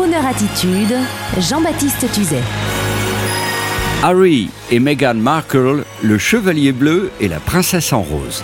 Crooner Attitude, Jean-Baptiste Tuzet. Harry et Meghan Markle, le chevalier bleu et la princesse en rose.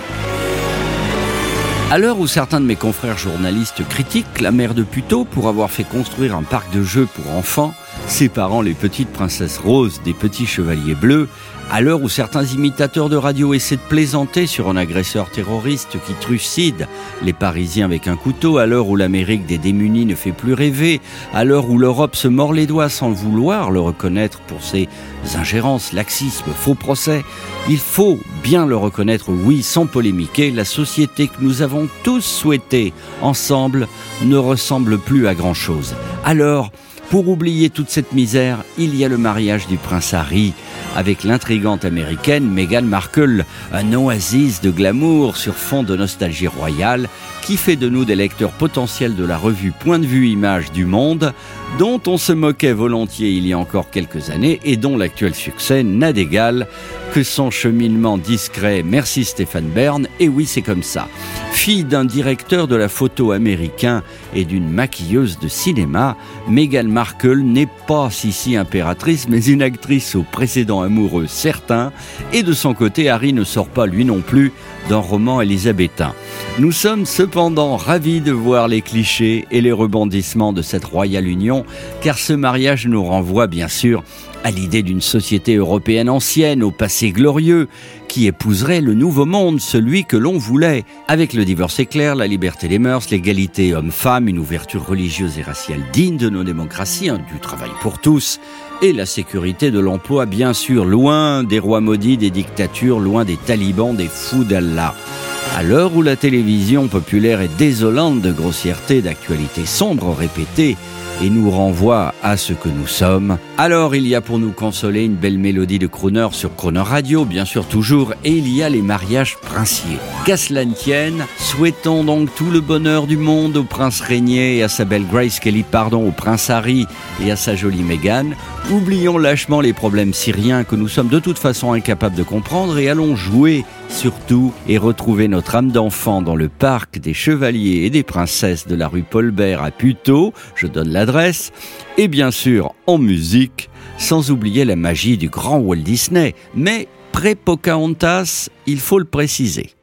À l'heure où certains de mes confrères journalistes critiquent la mère de Puteaux pour avoir fait construire un parc de jeux pour enfants, séparant les petites princesses roses des petits chevaliers bleus, à l'heure où certains imitateurs de radio essaient de plaisanter sur un agresseur terroriste qui trucide les Parisiens avec un couteau, à l'heure où l'Amérique des démunis ne fait plus rêver, à l'heure où l'Europe se mord les doigts sans vouloir le reconnaître pour ses ingérences, laxismes, faux procès, il faut bien le reconnaître, oui, sans polémiquer, la société que nous avons tous souhaité ensemble ne ressemble plus à grand-chose. Alors, pour oublier toute cette misère, il y a le mariage du prince Harry avec l'intrigante américaine Meghan Markle, un oasis de glamour sur fond de nostalgie royale qui fait de nous des lecteurs potentiels de la revue Point de vue Image du Monde, dont on se moquait volontiers il y a encore quelques années et dont l'actuel succès n'a d'égal que son cheminement discret. Merci Stéphane Bern, et oui c'est comme ça. Fille d'un directeur de la photo américain et d'une maquilleuse de cinéma, Meghan Markle n'est pas Sissi impératrice, mais une actrice au précédent amoureux certain, et de son côté, Harry ne sort pas lui non plus d'un roman élisabétain. Nous sommes cependant ravis de voir les clichés et les rebondissements de cette royale union, car ce mariage nous renvoie bien sûr à l'idée d'une société européenne ancienne, au passé glorieux, qui épouserait le nouveau monde, celui que l'on voulait, avec le divorce éclair, la liberté des mœurs, l'égalité homme-femme, une ouverture religieuse et raciale digne de nos démocraties, du travail pour tous, et la sécurité de l'emploi, bien sûr, loin des rois maudits, des dictatures, loin des talibans, des fous d'Allah. À l'heure où la télévision populaire est désolante de grossièreté, d'actualité sombre répétée, et nous renvoie à ce que nous sommes. Alors il y a pour nous consoler une belle mélodie de crooner sur Crooner Radio, bien sûr toujours, et il y a les mariages princiers. Qu'à cela tienne, souhaitons donc tout le bonheur du monde au prince Régnier et à sa belle Grace Kelly, pardon, au prince Harry et à sa jolie Meghan. Oublions lâchement les problèmes syriens que nous sommes de toute façon incapables de comprendre et allons jouer surtout et retrouver notre âme d'enfant dans le parc des chevaliers et des princesses de la rue Paulbert à Puteaux, je donne l'adresse, et bien sûr en musique, sans oublier la magie du grand Walt Disney, mais pré-Pocahontas, il faut le préciser.